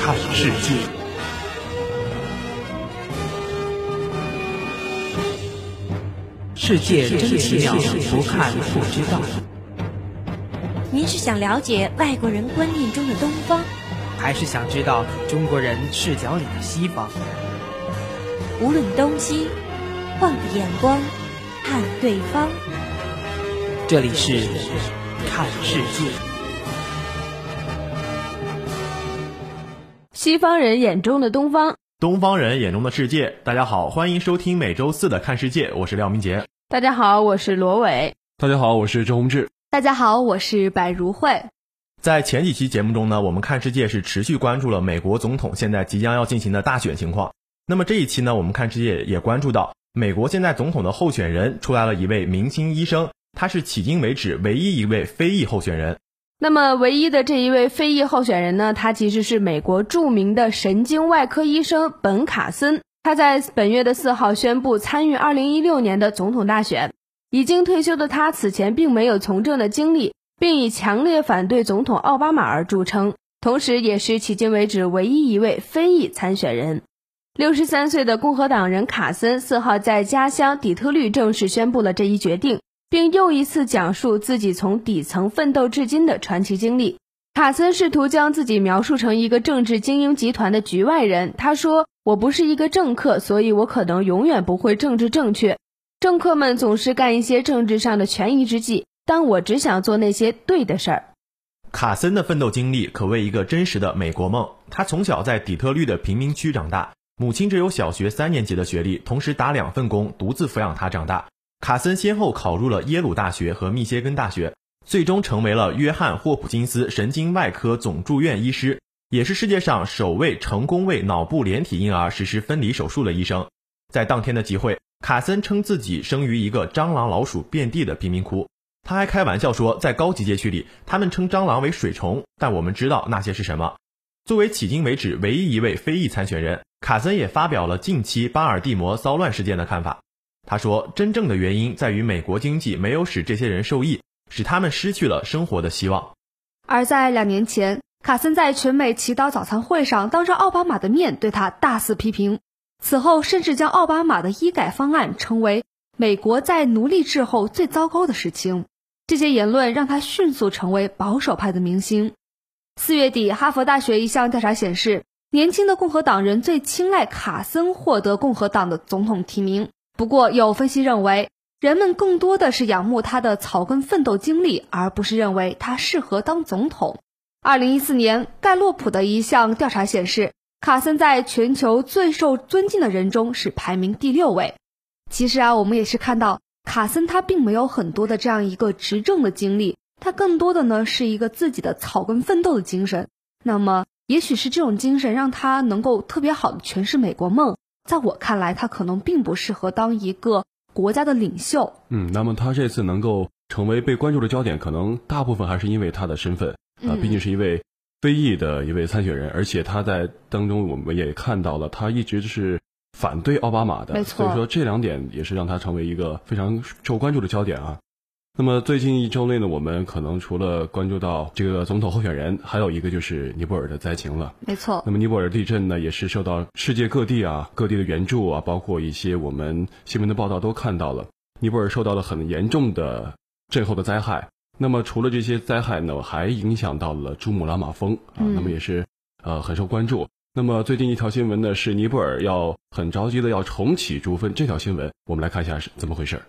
看世界，世界真奇妙，不看不知道。您是想了解外国人观念中的东方，还是想知道中国人视角里的西方？无论东西，换个眼光看对方。这里是看世界。西方人眼中的东方，东方人眼中的世界。大家好，欢迎收听每周四的看世界，我是廖明杰。大家好，我是罗伟。大家好，我是周宏志。大家好，我是白如慧。在前几期节目中呢，我们看世界是持续关注了美国总统现在即将要进行的大选情况。那么这一期呢，我们看世界也关注到美国现在总统的候选人出来了一位明星医生，他是迄今为止唯一一位非裔候选人。那么，唯一的这一位非裔候选人呢？他其实是美国著名的神经外科医生本·卡森。他在本月的四号宣布参与二零一六年的总统大选。已经退休的他此前并没有从政的经历，并以强烈反对总统奥巴马而著称，同时也是迄今为止唯一一位非裔参选人。六十三岁的共和党人卡森四号在家乡底特律正式宣布了这一决定。并又一次讲述自己从底层奋斗至今的传奇经历。卡森试图将自己描述成一个政治精英集团的局外人。他说：“我不是一个政客，所以我可能永远不会政治正确。政客们总是干一些政治上的权宜之计，但我只想做那些对的事儿。”卡森的奋斗经历可谓一个真实的美国梦。他从小在底特律的贫民区长大，母亲只有小学三年级的学历，同时打两份工，独自抚养他长大。卡森先后考入了耶鲁大学和密歇根大学，最终成为了约翰霍普金斯神经外科总住院医师，也是世界上首位成功为脑部连体婴儿实施分离手术的医生。在当天的集会，卡森称自己生于一个蟑螂老鼠遍地的贫民窟。他还开玩笑说，在高级街区里，他们称蟑螂为水虫，但我们知道那些是什么。作为迄今为止唯一一位非裔参选人，卡森也发表了近期巴尔的摩骚乱事件的看法。他说：“真正的原因在于美国经济没有使这些人受益，使他们失去了生活的希望。”而在两年前，卡森在全美祈祷早餐会上当着奥巴马的面对他大肆批评，此后甚至将奥巴马的医改方案称为美国在奴隶制后最糟糕的事情。这些言论让他迅速成为保守派的明星。四月底，哈佛大学一项调查显示，年轻的共和党人最青睐卡森获得共和党的总统提名。不过，有分析认为，人们更多的是仰慕他的草根奋斗经历，而不是认为他适合当总统。二零一四年，盖洛普的一项调查显示，卡森在全球最受尊敬的人中是排名第六位。其实啊，我们也是看到，卡森他并没有很多的这样一个执政的经历，他更多的呢是一个自己的草根奋斗的精神。那么，也许是这种精神让他能够特别好的诠释美国梦。在我看来，他可能并不适合当一个国家的领袖。嗯，那么他这次能够成为被关注的焦点，可能大部分还是因为他的身份啊，毕竟是一位非裔的一位参选人，而且他在当中我们也看到了，他一直是反对奥巴马的，没错。所以说这两点也是让他成为一个非常受关注的焦点啊。那么最近一周内呢，我们可能除了关注到这个总统候选人，还有一个就是尼泊尔的灾情了。没错。那么尼泊尔地震呢，也是受到世界各地啊各地的援助啊，包括一些我们新闻的报道都看到了，尼泊尔受到了很严重的震后的灾害。那么除了这些灾害呢，还影响到了珠穆朗玛峰啊，那么也是呃很受关注。那么最近一条新闻呢，是尼泊尔要很着急的要重启珠峰，这条新闻我们来看一下是怎么回事。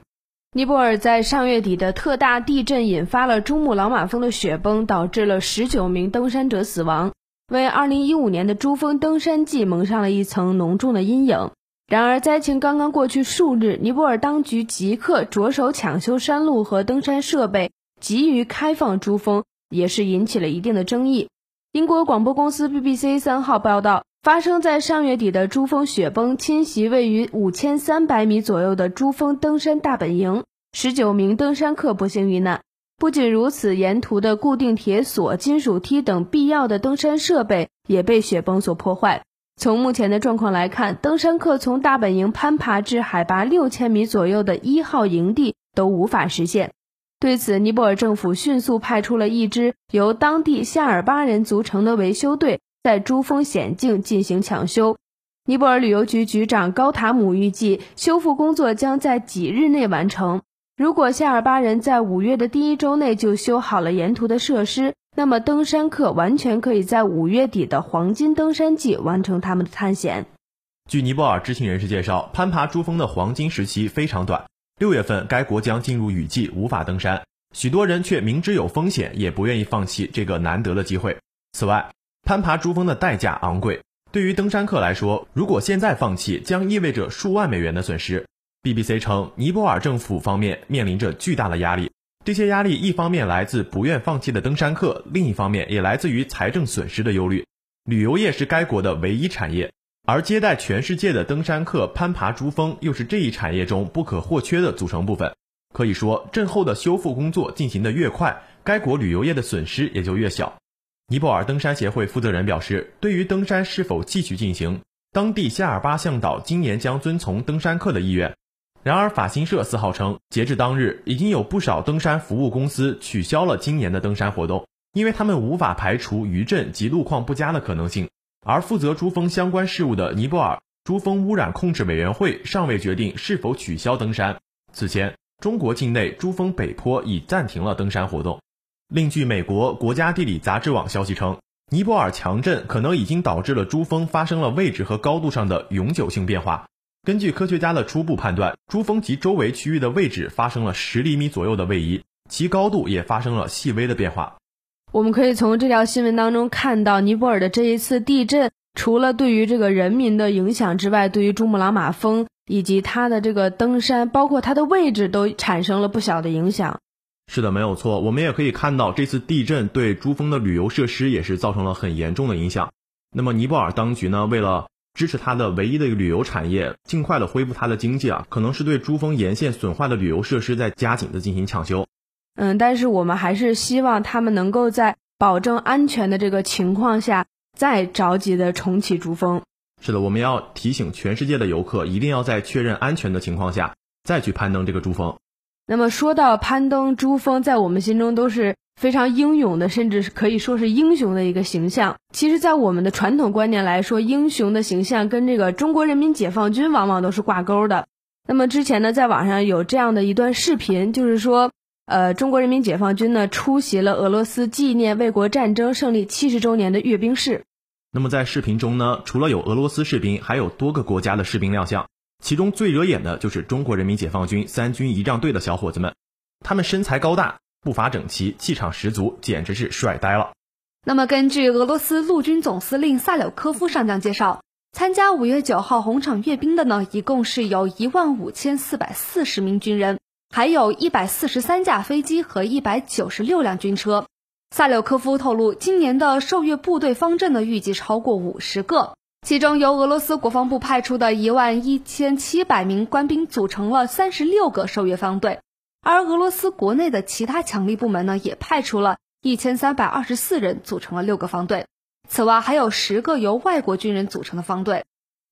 尼泊尔在上月底的特大地震引发了珠穆朗玛峰的雪崩，导致了十九名登山者死亡，为二零一五年的珠峰登山季蒙上了一层浓重的阴影。然而，灾情刚刚过去数日，尼泊尔当局即刻着手抢修山路和登山设备，急于开放珠峰，也是引起了一定的争议。英国广播公司 BBC 三号报道。发生在上月底的珠峰雪崩侵袭位于五千三百米左右的珠峰登山大本营，十九名登山客不幸遇难。不仅如此，沿途的固定铁索、金属梯等必要的登山设备也被雪崩所破坏。从目前的状况来看，登山客从大本营攀爬至海拔六千米左右的一号营地都无法实现。对此，尼泊尔政府迅速派出了一支由当地夏尔巴人组成的维修队。在珠峰险境进行抢修。尼泊尔旅游局局长高塔姆预计，修复工作将在几日内完成。如果夏尔巴人在五月的第一周内就修好了沿途的设施，那么登山客完全可以在五月底的黄金登山季完成他们的探险。据尼泊尔知情人士介绍，攀爬珠峰的黄金时期非常短，六月份该国将进入雨季，无法登山。许多人却明知有风险，也不愿意放弃这个难得的机会。此外，攀爬珠峰的代价昂贵，对于登山客来说，如果现在放弃，将意味着数万美元的损失。BBC 称，尼泊尔政府方面面临着巨大的压力，这些压力一方面来自不愿放弃的登山客，另一方面也来自于财政损失的忧虑。旅游业是该国的唯一产业，而接待全世界的登山客攀爬珠峰，又是这一产业中不可或缺的组成部分。可以说，震后的修复工作进行的越快，该国旅游业的损失也就越小。尼泊尔登山协会负责人表示，对于登山是否继续进行，当地夏尔巴向导今年将遵从登山客的意愿。然而，法新社四号称，截至当日，已经有不少登山服务公司取消了今年的登山活动，因为他们无法排除余震及路况不佳的可能性。而负责珠峰相关事务的尼泊尔珠峰污染控制委员会尚未决定是否取消登山。此前。中国境内珠峰北坡已暂停了登山活动。另据美国国家地理杂志网消息称，尼泊尔强震可能已经导致了珠峰发生了位置和高度上的永久性变化。根据科学家的初步判断，珠峰及周围区域的位置发生了十厘米左右的位移，其高度也发生了细微的变化。我们可以从这条新闻当中看到，尼泊尔的这一次地震，除了对于这个人民的影响之外，对于珠穆朗玛峰。以及它的这个登山，包括它的位置，都产生了不小的影响。是的，没有错。我们也可以看到，这次地震对珠峰的旅游设施也是造成了很严重的影响。那么，尼泊尔当局呢，为了支持它的唯一的一个旅游产业，尽快的恢复它的经济啊，可能是对珠峰沿线损坏的旅游设施在加紧的进行抢修。嗯，但是我们还是希望他们能够在保证安全的这个情况下，再着急的重启珠峰。是的，我们要提醒全世界的游客，一定要在确认安全的情况下再去攀登这个珠峰。那么说到攀登珠峰，在我们心中都是非常英勇的，甚至是可以说是英雄的一个形象。其实，在我们的传统观念来说，英雄的形象跟这个中国人民解放军往往都是挂钩的。那么之前呢，在网上有这样的一段视频，就是说，呃，中国人民解放军呢出席了俄罗斯纪念卫国战争胜利七十周年的阅兵式。那么在视频中呢，除了有俄罗斯士兵，还有多个国家的士兵亮相。其中最惹眼的就是中国人民解放军三军仪仗队的小伙子们，他们身材高大，步伐整齐，气场十足，简直是帅呆了。那么根据俄罗斯陆军总司令萨柳科夫上将介绍，参加五月九号红场阅兵的呢，一共是有一万五千四百四十名军人，还有一百四十三架飞机和一百九十六辆军车。萨柳科夫透露，今年的受阅部队方阵呢，预计超过五十个，其中由俄罗斯国防部派出的一万一千七百名官兵组成了三十六个受阅方队，而俄罗斯国内的其他强力部门呢，也派出了一千三百二十四人组成了六个方队，此外还有十个由外国军人组成的方队。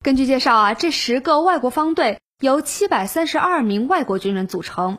根据介绍啊，这十个外国方队由七百三十二名外国军人组成，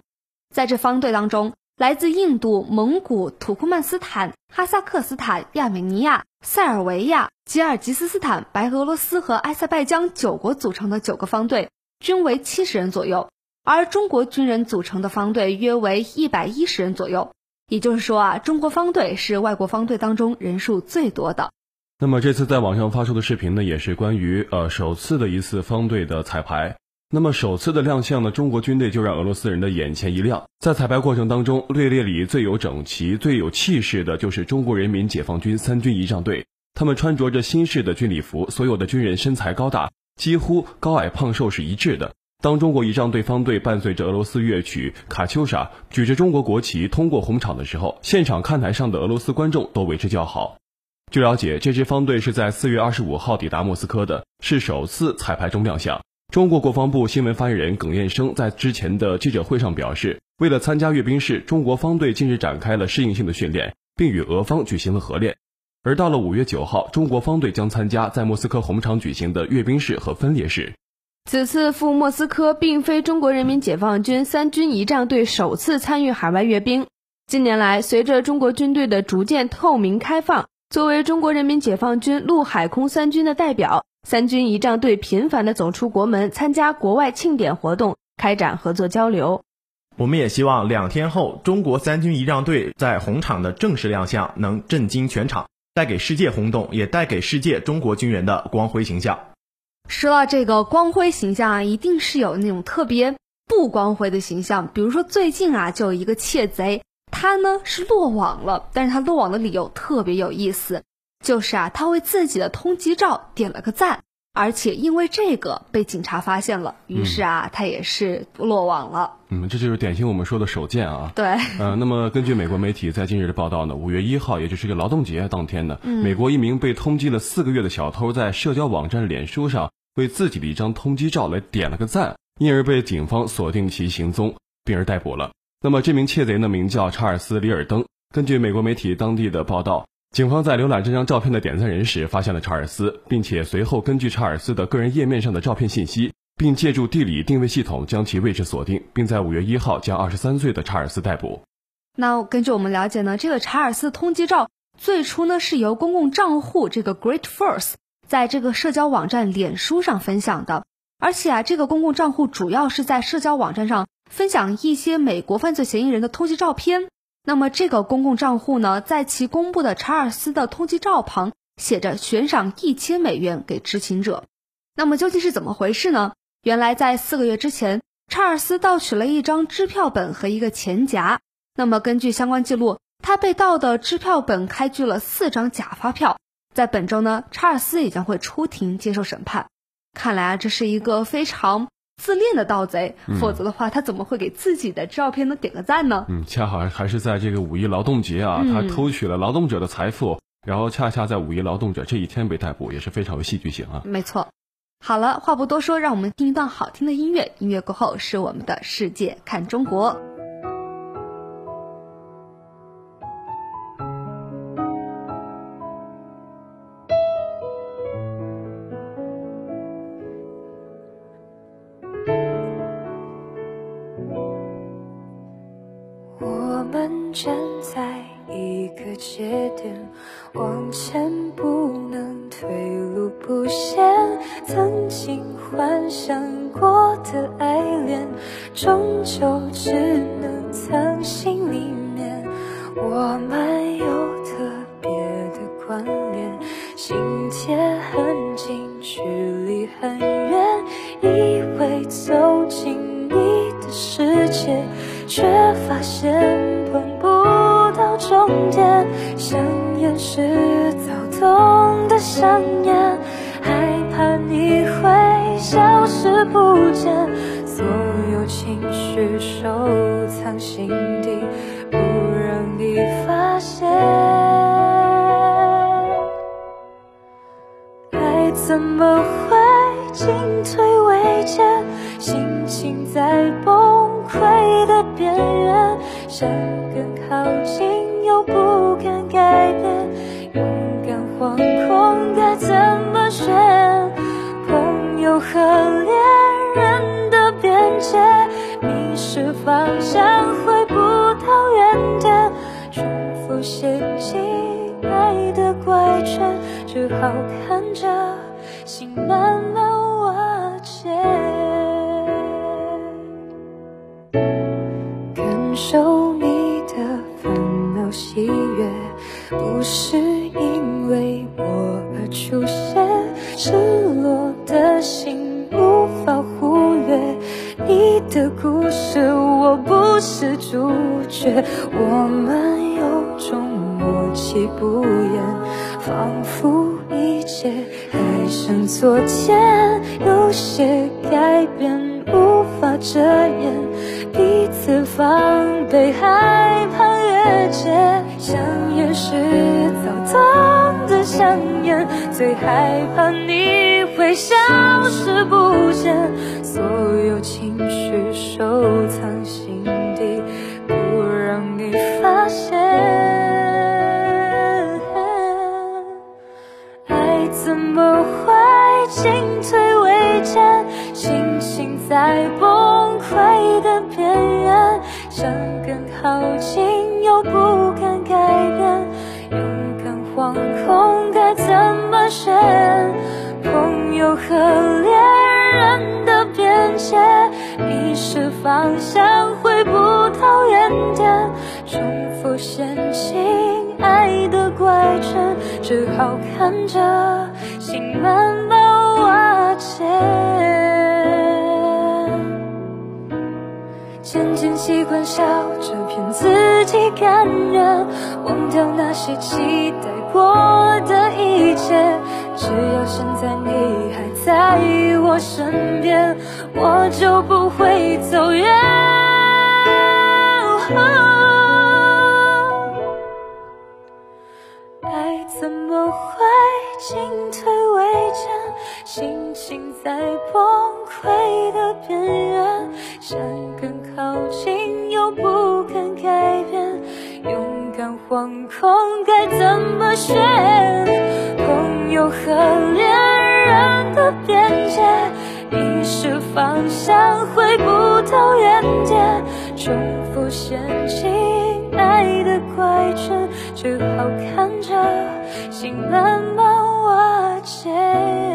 在这方队当中。来自印度、蒙古、土库曼斯坦、哈萨克斯坦、亚美尼亚、塞尔维亚、吉尔吉斯斯坦、白俄罗斯和埃塞拜疆九国组成的九个方队，均为七十人左右，而中国军人组成的方队约为一百一十人左右。也就是说啊，中国方队是外国方队当中人数最多的。那么这次在网上发出的视频呢，也是关于呃首次的一次方队的彩排。那么首次的亮相呢，中国军队就让俄罗斯人的眼前一亮。在彩排过程当中，队列里最有整齐、最有气势的就是中国人民解放军三军仪仗队。他们穿着着新式的军礼服，所有的军人身材高大，几乎高矮胖瘦是一致的。当中国仪仗队方队伴随着俄罗斯乐曲《卡秋莎》，举着中国国旗通过红场的时候，现场看台上的俄罗斯观众都为之叫好。据了解，这支方队是在四月二十五号抵达莫斯科的，是首次彩排中亮相。中国国防部新闻发言人耿彦生在之前的记者会上表示，为了参加阅兵式，中国方队近日展开了适应性的训练，并与俄方举行了合练。而到了五月九号，中国方队将参加在莫斯科红场举行的阅兵式和分列式。此次赴莫斯科，并非中国人民解放军三军仪仗队首次参与海外阅兵。近年来，随着中国军队的逐渐透明开放，作为中国人民解放军陆海空三军的代表，三军仪仗队频繁地走出国门，参加国外庆典活动，开展合作交流。我们也希望两天后，中国三军仪仗队在红场的正式亮相，能震惊全场，带给世界轰动，也带给世界中国军人的光辉形象。说到这个光辉形象啊，一定是有那种特别不光辉的形象。比如说最近啊，就有一个窃贼，他呢是落网了，但是他落网的理由特别有意思，就是啊，他为自己的通缉照点了个赞。而且因为这个被警察发现了，于是啊，他也是落网了。嗯，这就是典型我们说的手贱啊。对。呃，那么根据美国媒体在近日的报道呢，五月一号，也就是这个劳动节当天呢，美国一名被通缉了四个月的小偷，在社交网站脸书上为自己的一张通缉照来点了个赞，因而被警方锁定其行踪，并而逮捕了。那么这名窃贼呢，名叫查尔斯·里尔登。根据美国媒体当地的报道。警方在浏览这张照片的点赞人时，发现了查尔斯，并且随后根据查尔斯的个人页面上的照片信息，并借助地理定位系统将其位置锁定，并在五月一号将二十三岁的查尔斯逮捕。那根据我们了解呢，这个查尔斯通缉照最初呢是由公共账户这个 Great Force 在这个社交网站脸书上分享的，而且啊，这个公共账户主要是在社交网站上分享一些美国犯罪嫌疑人的通缉照片。那么这个公共账户呢，在其公布的查尔斯的通缉照旁写着悬赏一千美元给知情者。那么究竟是怎么回事呢？原来在四个月之前，查尔斯盗取了一张支票本和一个钱夹。那么根据相关记录，他被盗的支票本开具了四张假发票。在本周呢，查尔斯也将会出庭接受审判。看来啊，这是一个非常。自恋的盗贼，否则的话，他怎么会给自己的照片呢点个赞呢？嗯，恰好还是在这个五一劳动节啊，他偷取了劳动者的财富，然后恰恰在五一劳动者这一天被逮捕，也是非常有戏剧性啊。没错。好了，话不多说，让我们听一段好听的音乐。音乐过后是我们的世界看中国。往前不能退路不限。曾经幻想过的爱恋，终究只能藏心里面。我们有特别的关联，心贴很近，距离很远，以为走进你的世界，却发现。终点，想念是躁动的想念，害怕你会消失不见，所有情绪收藏心底，不让你发现。爱怎么会进退维艰，心情在崩溃的边缘，想更靠。不敢改变，勇敢惶恐该怎么选？朋友和恋人的边界，迷失方向回不到原点，重复陷阱爱的怪圈，只好看着心慢慢是因为我而出现，失落的心无法忽略。你的故事我不是主角，我们有种默契不言，仿佛一切还像昨天，有些改变无法遮掩，彼此防备害怕。越界，香烟是最害怕你会消失不见，所有情绪收藏心底，不让你发现。爱怎么会进退维艰，心情在崩溃的边缘，想更靠近。又不敢改变，勇敢惶恐怎么选？朋友和恋人的边界，迷失方向回不到原点，重复陷进爱的怪圈，只好看着心慢慢瓦解。渐渐习惯笑着骗自己感人，忘掉那些期待过的一切。只要现在你还在我身边，我就不会走远。爱怎么会进退维艰？心情在崩溃的边缘，想更靠近又不肯改变，勇敢惶恐该怎么选？朋友和恋人的边界，迷失方向回不到原点，重复陷进爱的怪圈，只好看着心慢慢瓦解。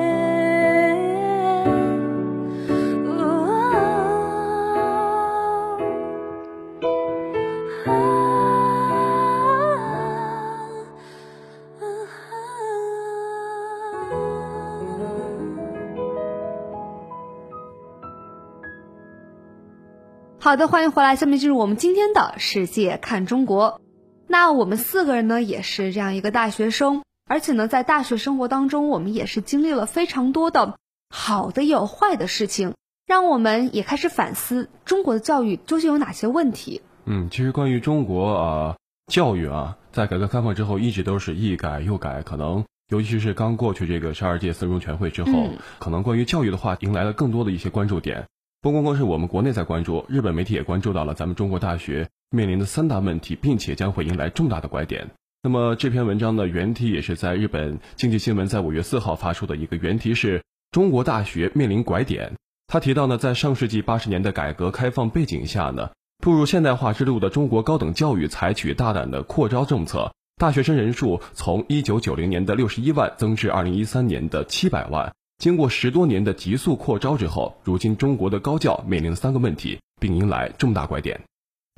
好的，欢迎回来。下面进入我们今天的世界看中国。那我们四个人呢，也是这样一个大学生，而且呢，在大学生活当中，我们也是经历了非常多的好的也有坏的事情，让我们也开始反思中国的教育究竟有哪些问题。嗯，其实关于中国啊教育啊，在改革开放之后一直都是一改又改，可能尤其是刚过去这个十二届四中全会之后，嗯可能关于教育的话迎来了更多的一些关注点。不光光是我们国内在关注，日本媒体也关注到了咱们中国大学面临的三大问题，并且将会迎来重大的拐点。那么这篇文章的原题也是在日本经济新闻在五月四号发出的一个原题是“中国大学面临拐点”。他提到呢，在上世纪八十年的改革开放背景下呢，步入现代化之路的中国高等教育采取大胆的扩招政策，大学生人数从一九九零年的六十一万增至二零一三年的七百万。经过十多年的急速扩招之后，如今中国的高教面临三个问题，并迎来重大拐点。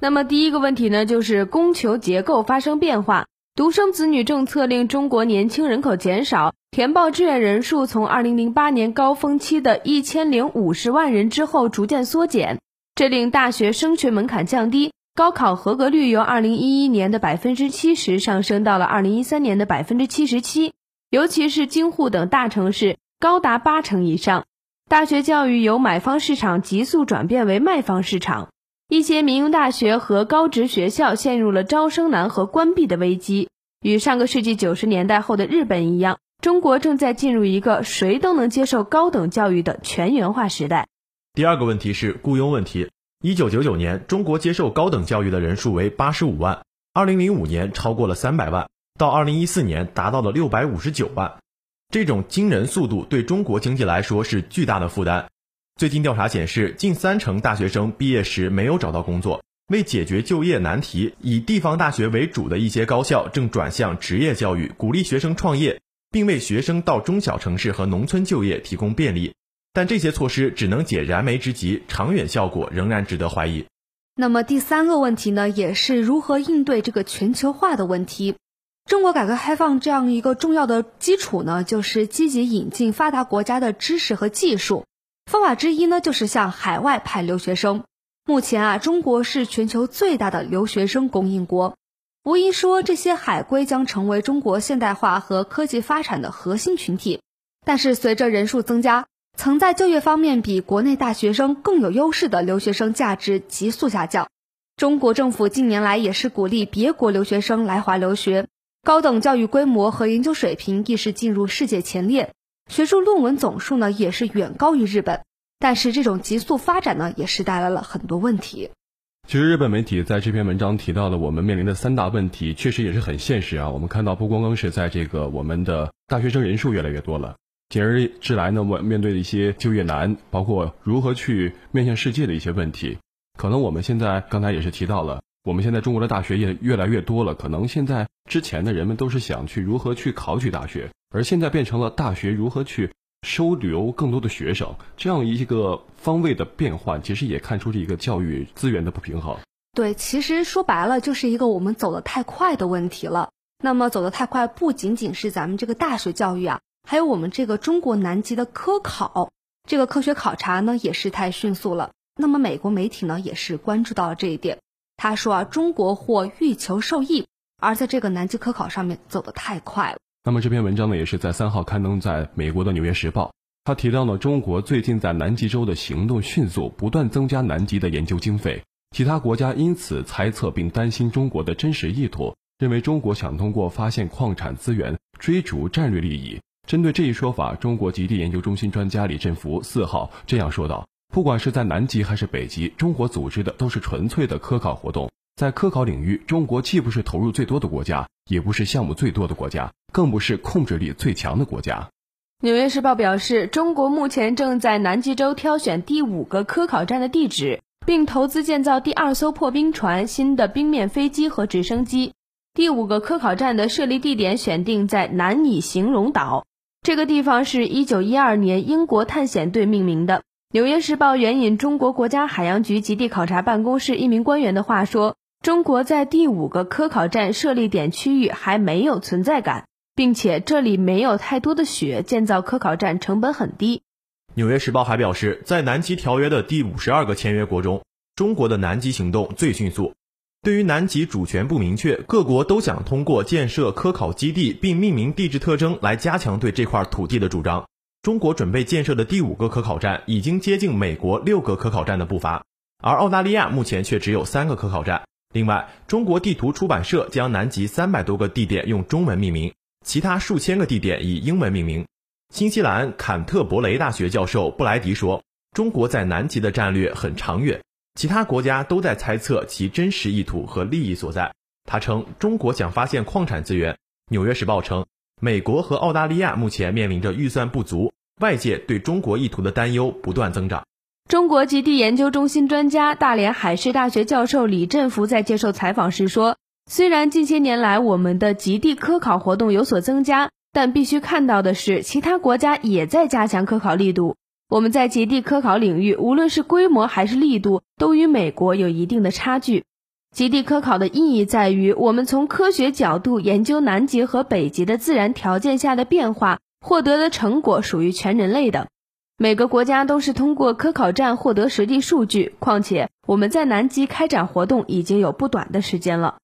那么第一个问题呢，就是供求结构发生变化，独生子女政策令中国年轻人口减少，填报志愿人数从2008年高峰期的一千零五十万人之后逐渐缩减，这令大学升学门槛降低，高考合格率由2011年的百分之七十上升到了2013年的百分之七十七，尤其是京沪等大城市高达八成以上。大学教育由买方市场急速转变为卖方市场。一些民营大学和高职学校陷入了招生难和关闭的危机。与上个世纪九十年代后的日本一样，中国正在进入一个谁都能接受高等教育的全员化时代。第二个问题是雇佣问题。一九九九年，中国接受高等教育的人数为八十五万，二零零五年超过了三百万，到二零一四年达到了六百五十九万。这种惊人速度对中国经济来说是巨大的负担。最近调查显示，近三成大学生毕业时没有找到工作。为解决就业难题，以地方大学为主的一些高校正转向职业教育，鼓励学生创业，并为学生到中小城市和农村就业提供便利。但这些措施只能解燃眉之急，长远效果仍然值得怀疑。那么第三个问题呢，也是如何应对这个全球化的问题。中国改革开放这样一个重要的基础呢，就是积极引进发达国家的知识和技术。方法之一呢，就是向海外派留学生。目前啊，中国是全球最大的留学生供应国，无疑说这些海归将成为中国现代化和科技发展的核心群体。但是随着人数增加，曾在就业方面比国内大学生更有优势的留学生价值急速下降。中国政府近年来也是鼓励别国留学生来华留学，高等教育规模和研究水平亦是进入世界前列。学术论文总数呢也是远高于日本，但是这种急速发展呢也是带来了很多问题。其实日本媒体在这篇文章提到了我们面临的三大问题，确实也是很现实啊。我们看到不光光是在这个我们的大学生人数越来越多了，紧而之来呢，我面对的一些就业难，包括如何去面向世界的一些问题，可能我们现在刚才也是提到了，我们现在中国的大学也越来越多了，可能现在之前的人们都是想去如何去考取大学，而现在变成了大学如何去收留更多的学生，这样一个方位的变换，其实也看出这一个教育资源的不平衡。对，其实说白了就是一个我们走得太快的问题了。那么走得太快，不仅仅是咱们这个大学教育啊，还有我们这个中国南极的科考，这个科学考察呢也是太迅速了。那么美国媒体呢也是关注到了这一点，他说啊，中国或欲求受益，而在这个南极科考上面走得太快了。那么这篇文章呢也是在三号刊登在美国的《纽约时报》，他提到了中国最近在南极洲的行动迅速，不断增加南极的研究经费。其他国家因此猜测并担心中国的真实意图，认为中国想通过发现矿产资源追逐战略利益。针对这一说法，中国极地研究中心专家李振福四号这样说道：“不管是在南极还是北极，中国组织的都是纯粹的科考活动。在科考领域，中国既不是投入最多的国家，也不是项目最多的国家，更不是控制力最强的国家。”《纽约时报》表示，中国目前正在南极洲挑选第五个科考站的地址。并投资建造第二艘破冰船、新的冰面飞机和直升机。第五个科考站的设立地点选定在南拟形容岛，这个地方是一九一二年英国探险队命名的。《纽约时报》援引中国国家海洋局极地考察办公室一名官员的话说：“中国在第五个科考站设立点区域还没有存在感，并且这里没有太多的雪，建造科考站成本很低。”纽约时报还表示，在南极条约的第五十二个签约国中，中国的南极行动最迅速。对于南极主权不明确，各国都想通过建设科考基地并命名地质特征来加强对这块土地的主张。中国准备建设的第五个科考站已经接近美国六个科考站的步伐，而澳大利亚目前却只有三个科考站。另外，中国地图出版社将南极三百多个地点用中文命名，其他数千个地点以英文命名。新西兰坎特伯雷大学教授布莱迪说：“中国在南极的战略很长远，其他国家都在猜测其真实意图和利益所在。”他称，中国想发现矿产资源。《纽约时报》称，美国和澳大利亚目前面临着预算不足，外界对中国意图的担忧不断增长。中国极地研究中心专家、大连海事大学教授李振福在接受采访时说：“虽然近些年来我们的极地科考活动有所增加。”但必须看到的是，其他国家也在加强科考力度。我们在极地科考领域，无论是规模还是力度，都与美国有一定的差距。极地科考的意义在于，我们从科学角度研究南极和北极的自然条件下的变化，获得的成果属于全人类的。每个国家都是通过科考站获得实地数据，况且我们在南极开展活动已经有不短的时间了。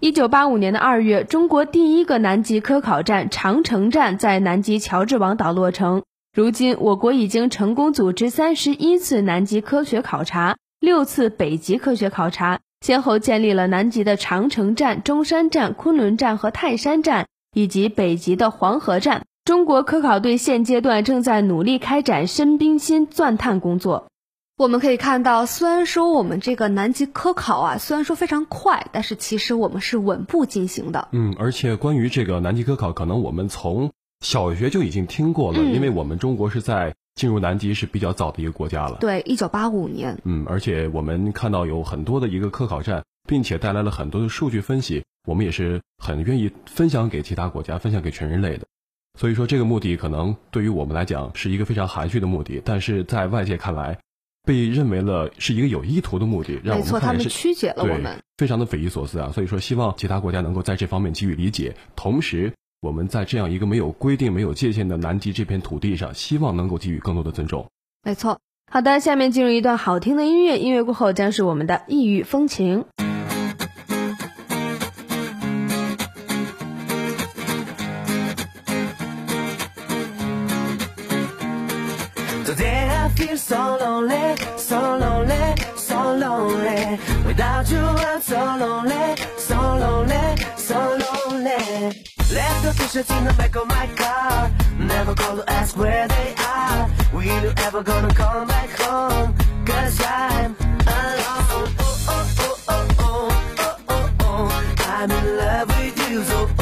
一九八五年的二月，中国第一个南极科考站长城站在南极乔治王岛落成。如今，我国已经成功组织三十一次南极科学考察，六次北极科学考察，先后建立了南极的长城站、中山站、昆仑站和泰山站，以及北极的黄河站。中国科考队现阶段正在努力开展深冰芯钻探工作。我们可以看到，虽然说我们这个南极科考啊，虽然说非常快，但是其实我们是稳步进行的。嗯，而且关于这个南极科考，可能我们从小学就已经听过了，因为我们中国是在进入南极是比较早的一个国家了。对，一九八五年。嗯，而且我们看到有很多的一个科考站，并且带来了很多的数据分析，我们也是很愿意分享给其他国家，分享给全人类的。所以说，这个目的可能对于我们来讲是一个非常含蓄的目的，但是在外界看来。被认为了是一个有意图的目的，让我们他们曲解了我们，非常的匪夷所思啊！所以说，希望其他国家能够在这方面给予理解。同时，我们在这样一个没有规定、没有界限的南极这片土地上，希望能够给予更多的尊重。没错，好的，下面进入一段好听的音乐，音乐过后将是我们的异域风情。Left the fishes in the back of my car. Never call to ask where they are. We you ever gonna come back home? Cause I'm alone. Oh, oh, oh, oh, oh, oh, oh, oh. I'm in love with you, so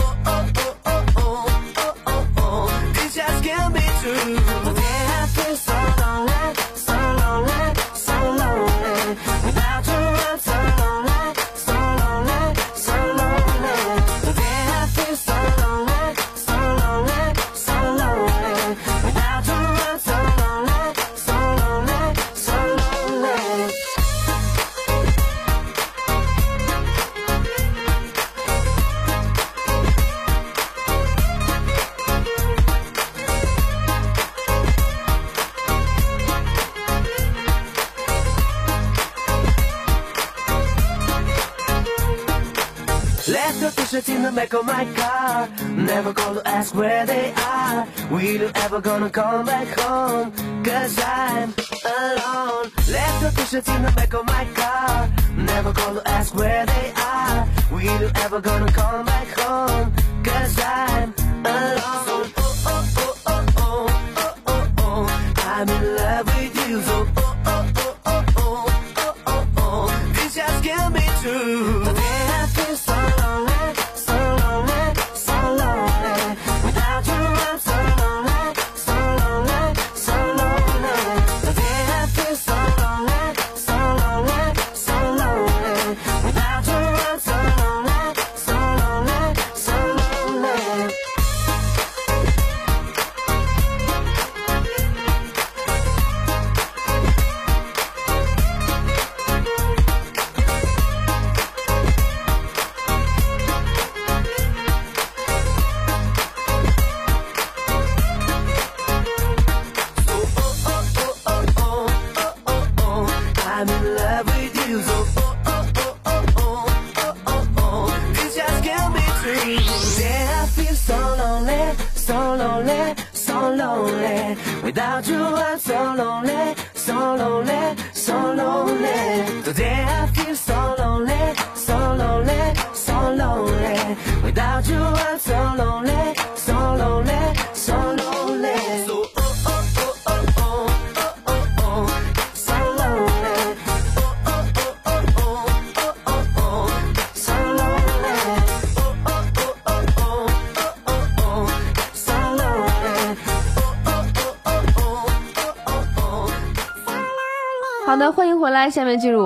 back of my car. Never gonna ask where they are. We you ever gonna come back home? Cause I'm alone. Left the pushes in the back of my car. Never gonna ask where they are. We you ever gonna come back home?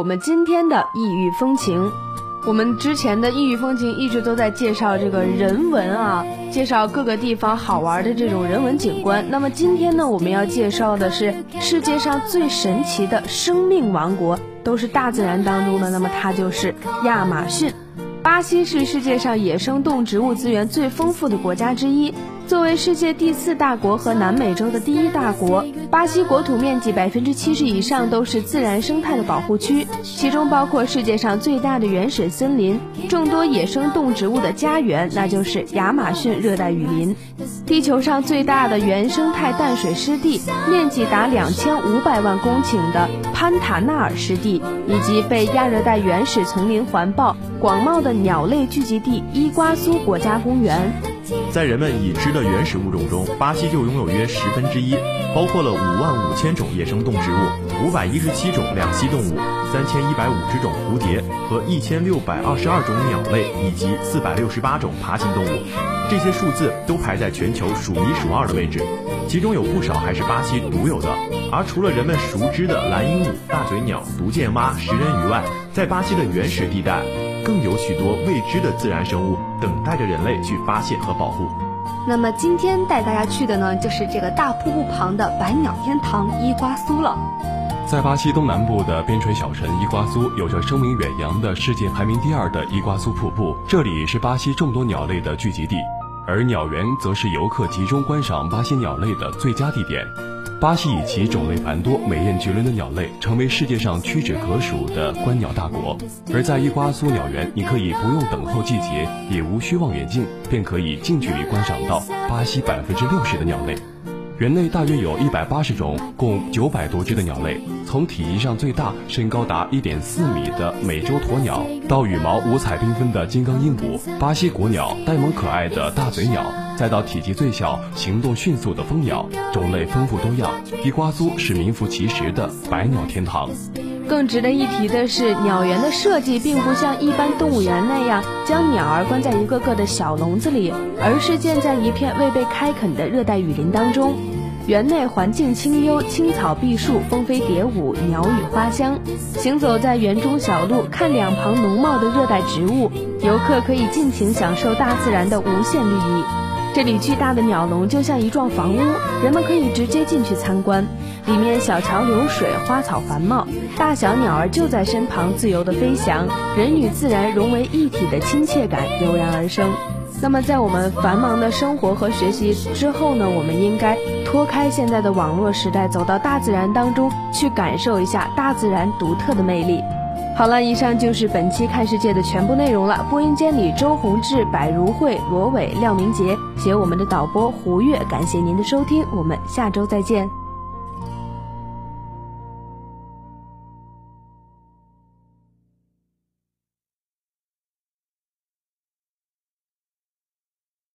我们今天的异域风情。我们之前的异域风情一直都在介绍这个人文啊，介绍各个地方好玩的这种人文景观。那么今天呢，我们要介绍的是世界上最神奇的生命王国，都是大自然当中的。那么它就是亚马逊。巴西是世界上野生动植物资源最丰富的国家之一。作为世界第四大国和南美洲的第一大国，巴西国土面积百分之七十以上都是自然生态的保护区，其中包括世界上最大的原始森林、众多野生动植物的家园，那就是亚马逊热带雨林；地球上最大的原生态淡水湿地，面积达两千五百万公顷的潘塔纳尔湿地，以及被亚热带原始丛林环抱、广袤的鸟类聚集地伊瓜苏国家公园。在人们已知的原始物种中，巴西就拥有约十分之一，包括了五万五千种野生动植物、五百一十七种两栖动物、三千一百五十种蝴蝶和一千六百二十二种鸟类，以及四百六十八种爬行动物。这些数字都排在全球数一数二的位置，其中有不少还是巴西独有的。而除了人们熟知的蓝鹦鹉、大嘴鸟、毒箭蛙、食人鱼外，在巴西的原始地带，更有许多未知的自然生物等待着人类去发现和保护。那么今天带大家去的呢，就是这个大瀑布旁的百鸟天堂伊瓜苏了。在巴西东南部的边陲小城伊瓜苏，有着声名远扬的世界排名第二的伊瓜苏瀑布，这里是巴西众多鸟类的聚集地，而鸟园则是游客集中观赏巴西鸟类的最佳地点。巴西以其种类繁多、美艳绝伦的鸟类，成为世界上屈指可数的观鸟大国。而在伊瓜苏鸟园，你可以不用等候季节，也无需望远镜，便可以近距离观赏到巴西百分之六十的鸟类。园内大约有一百八十种，共九百多只的鸟类。从体积上最大、身高达一点四米的美洲鸵鸟，到羽毛五彩缤纷的金刚鹦鹉、巴西国鸟、呆萌可爱的大嘴鸟，再到体积最小、行动迅速的蜂鸟，种类丰富多样。伊瓜苏是名副其实的百鸟天堂。更值得一提的是，鸟园的设计并不像一般动物园那样将鸟儿关在一个个的小笼子里，而是建在一片未被开垦的热带雨林当中。园内环境清幽，青草碧树，蜂飞蝶舞，鸟语花香。行走在园中小路，看两旁浓茂的热带植物，游客可以尽情享受大自然的无限绿意。这里巨大的鸟笼就像一幢房屋，人们可以直接进去参观。里面小桥流水，花草繁茂，大小鸟儿就在身旁自由地飞翔，人与自然融为一体的亲切感油然而生。那么，在我们繁忙的生活和学习之后呢，我们应该脱开现在的网络时代，走到大自然当中去感受一下大自然独特的魅力。好了，以上就是本期看世界的全部内容了。播音间里，周宏志、柏如慧、罗伟、廖明杰，写我们的导播胡月，感谢您的收听，我们下周再见。